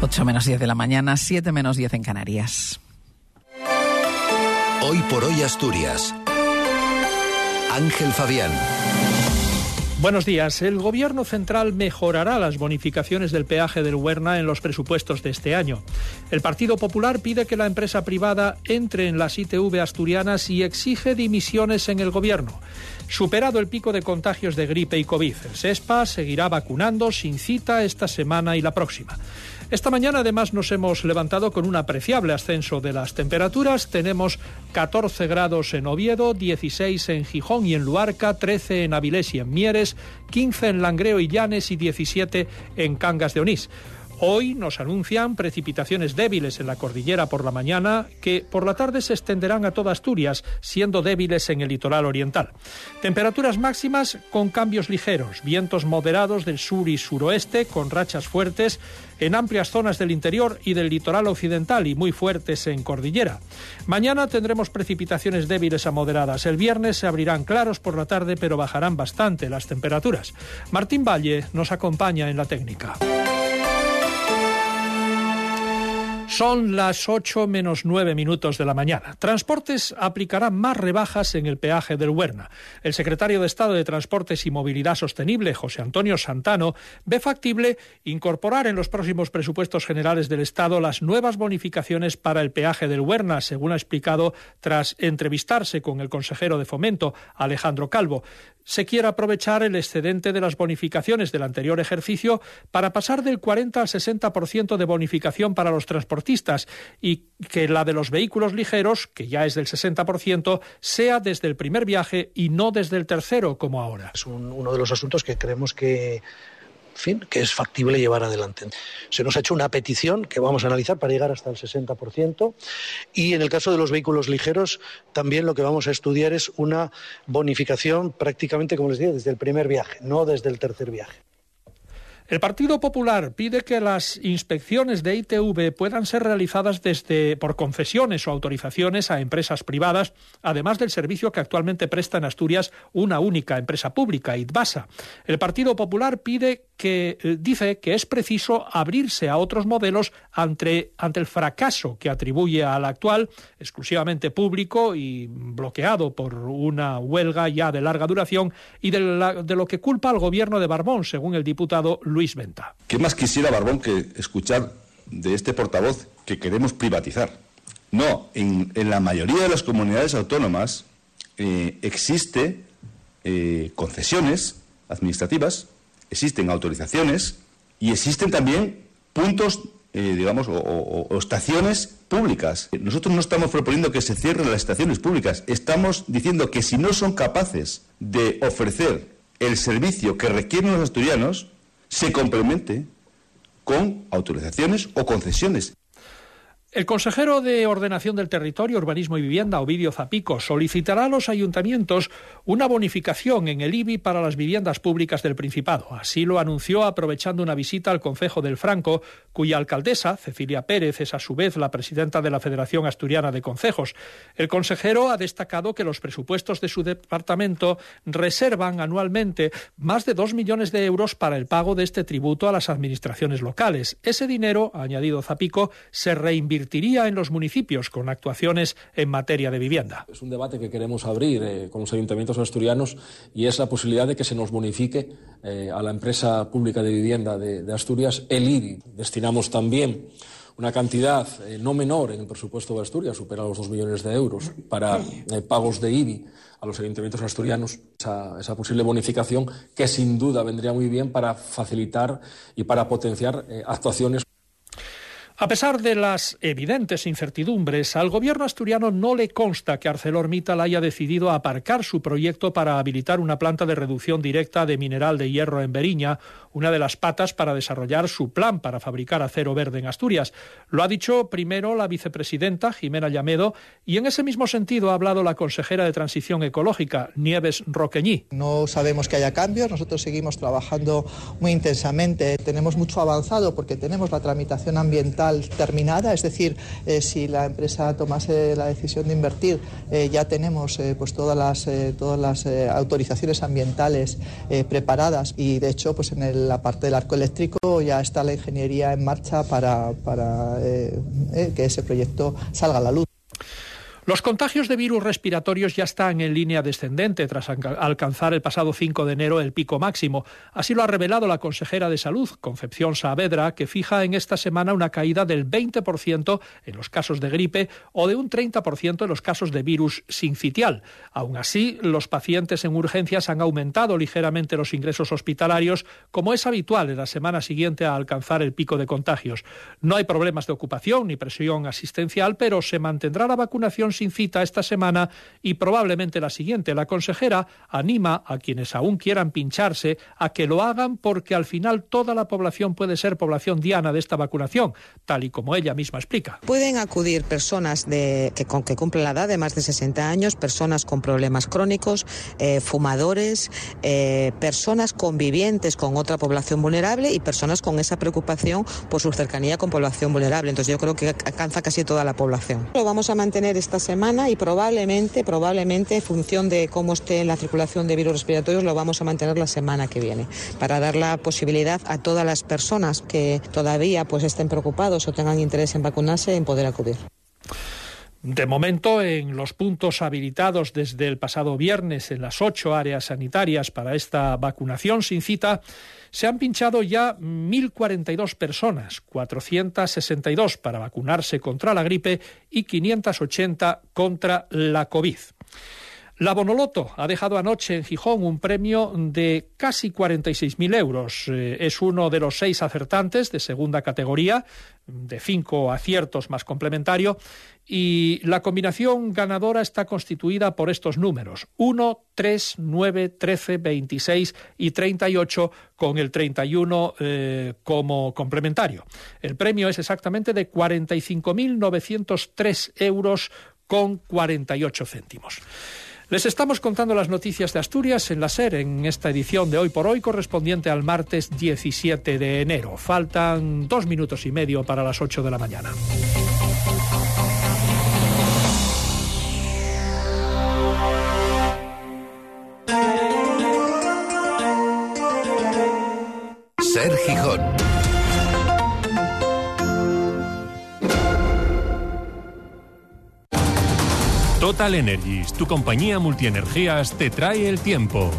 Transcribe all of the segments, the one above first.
8 menos 10 de la mañana, 7 menos 10 en Canarias. Hoy por hoy Asturias. Ángel Fabián. Buenos días. El Gobierno central mejorará las bonificaciones del peaje del Huerna en los presupuestos de este año. El Partido Popular pide que la empresa privada entre en las ITV asturianas y exige dimisiones en el Gobierno. Superado el pico de contagios de gripe y COVID, el SESPA seguirá vacunando sin cita esta semana y la próxima. Esta mañana además nos hemos levantado con un apreciable ascenso de las temperaturas. Tenemos 14 grados en Oviedo, 16 en Gijón y en Luarca, 13 en Avilés y en Mieres, 15 en Langreo y Llanes y 17 en Cangas de Onís. Hoy nos anuncian precipitaciones débiles en la cordillera por la mañana que por la tarde se extenderán a toda Asturias, siendo débiles en el litoral oriental. Temperaturas máximas con cambios ligeros, vientos moderados del sur y suroeste con rachas fuertes en amplias zonas del interior y del litoral occidental y muy fuertes en cordillera. Mañana tendremos precipitaciones débiles a moderadas. El viernes se abrirán claros por la tarde, pero bajarán bastante las temperaturas. Martín Valle nos acompaña en la técnica. Son las 8 menos 9 minutos de la mañana. Transportes aplicará más rebajas en el peaje del Huerna. El secretario de Estado de Transportes y Movilidad Sostenible, José Antonio Santano, ve factible incorporar en los próximos presupuestos generales del Estado las nuevas bonificaciones para el peaje del Huerna, según ha explicado tras entrevistarse con el consejero de Fomento, Alejandro Calvo se quiere aprovechar el excedente de las bonificaciones del anterior ejercicio para pasar del 40 al 60% de bonificación para los transportistas y que la de los vehículos ligeros, que ya es del 60%, sea desde el primer viaje y no desde el tercero como ahora. Es uno de los asuntos que creemos que fin, que es factible llevar adelante. Se nos ha hecho una petición que vamos a analizar para llegar hasta el 60% y en el caso de los vehículos ligeros también lo que vamos a estudiar es una bonificación prácticamente, como les digo, desde el primer viaje, no desde el tercer viaje. El Partido Popular pide que las inspecciones de ITV puedan ser realizadas desde por concesiones o autorizaciones a empresas privadas, además del servicio que actualmente presta en Asturias una única empresa pública, ITBASA. El Partido Popular pide que eh, dice que es preciso abrirse a otros modelos ante, ante el fracaso que atribuye al actual, exclusivamente público y bloqueado por una huelga ya de larga duración, y de, de lo que culpa al gobierno de Barbón, según el diputado Luis Venta. ¿Qué más quisiera Barbón que escuchar de este portavoz que queremos privatizar? No, en, en la mayoría de las comunidades autónomas eh, existe eh, concesiones administrativas existen autorizaciones y existen también puntos, eh, digamos, o, estaciones públicas. Nosotros no estamos proponiendo que se cierren las estaciones públicas, estamos diciendo que si no son capaces de ofrecer el servicio que requieren los asturianos, se complemente con autorizaciones o concesiones. El consejero de Ordenación del Territorio, Urbanismo y Vivienda, Ovidio Zapico, solicitará a los ayuntamientos una bonificación en el IBI para las viviendas públicas del Principado. Así lo anunció aprovechando una visita al Concejo del Franco, cuya alcaldesa, Cecilia Pérez, es a su vez la presidenta de la Federación Asturiana de Concejos. El consejero ha destacado que los presupuestos de su departamento reservan anualmente más de dos millones de euros para el pago de este tributo a las administraciones locales. Ese dinero, ha añadido Zapico, se reinvirtió en los municipios con actuaciones en materia de vivienda. Es un debate que queremos abrir eh, con los ayuntamientos asturianos y es la posibilidad de que se nos bonifique eh, a la empresa pública de vivienda de, Asturias el IBI. Destinamos también una cantidad eh, no menor en el presupuesto de Asturias, supera los dos millones de euros, para pagos de IBI a los ayuntamientos asturianos esa, esa, posible bonificación que sin duda vendría muy bien para facilitar y para potenciar actuaciones. A pesar de las evidentes incertidumbres, al gobierno asturiano no le consta que ArcelorMittal haya decidido aparcar su proyecto para habilitar una planta de reducción directa de mineral de hierro en Beriña, una de las patas para desarrollar su plan para fabricar acero verde en Asturias. Lo ha dicho primero la vicepresidenta Jimena Llamedo y en ese mismo sentido ha hablado la consejera de Transición Ecológica, Nieves Roqueñí. No sabemos que haya cambios, nosotros seguimos trabajando muy intensamente, tenemos mucho avanzado porque tenemos la tramitación ambiental terminada, es decir, eh, si la empresa tomase la decisión de invertir, eh, ya tenemos pues todas las, todas las autorizaciones ambientales preparadas y de hecho pues en la parte del arco eléctrico ya está la ingeniería en marcha para, para que ese proyecto salga a la luz. Los contagios de virus respiratorios ya están en línea descendente tras alcanzar el pasado 5 de enero el pico máximo. Así lo ha revelado la consejera de Salud, Concepción Saavedra, que fija en esta semana una caída del 20% en los casos de gripe o de un 30% en los casos de virus sincitial. Aún así, los pacientes en urgencias han aumentado ligeramente los ingresos hospitalarios, como es habitual en la semana siguiente a alcanzar el pico de contagios. No hay problemas de ocupación ni presión asistencial, pero se mantendrá la vacunación sin cita esta semana y probablemente la siguiente. La consejera anima a quienes aún quieran pincharse a que lo hagan porque al final toda la población puede ser población diana de esta vacunación, tal y como ella misma explica. Pueden acudir personas de, que, con, cumplen la edad de más de 60 años, personas con problemas crónicos, eh, fumadores, eh, personas convivientes con otra población vulnerable y personas con esa preocupación por su cercanía con población vulnerable. Entonces yo creo que alcanza casi toda la población. Lo vamos a mantener esta semana y probablemente, probablemente, en función de cómo esté la circulación de virus respiratorios, lo vamos a mantener la semana que viene, para dar la posibilidad a todas las personas que todavía pues estén preocupados o tengan interés en vacunarse en poder acudir. De momento, en los puntos habilitados desde el pasado viernes en las ocho áreas sanitarias para esta vacunación sin cita, se han pinchado ya 1.042 personas, 462 para vacunarse contra la gripe y 580 contra la COVID. La Bonoloto ha dejado anoche en Gijón un premio de casi 46.000 euros. Eh, es uno de los seis acertantes de segunda categoría, de cinco aciertos más complementario, y la combinación ganadora está constituida por estos números: 1, 3, 9, 13, 26 y 38, con el 31 eh, como complementario. El premio es exactamente de 45.903 euros con 48 céntimos. Les estamos contando las noticias de Asturias en la SER en esta edición de hoy por hoy correspondiente al martes 17 de enero. Faltan dos minutos y medio para las 8 de la mañana. Ser Gijón. Total Energies, tu compañía multienergías, te trae el tiempo.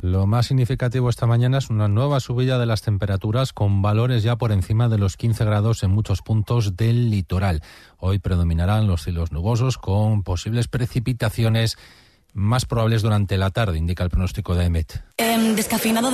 Lo más significativo esta mañana es una nueva subida de las temperaturas con valores ya por encima de los 15 grados en muchos puntos del litoral. Hoy predominarán los cielos nubosos con posibles precipitaciones más probables durante la tarde, indica el pronóstico de EMET. Em, descafeinado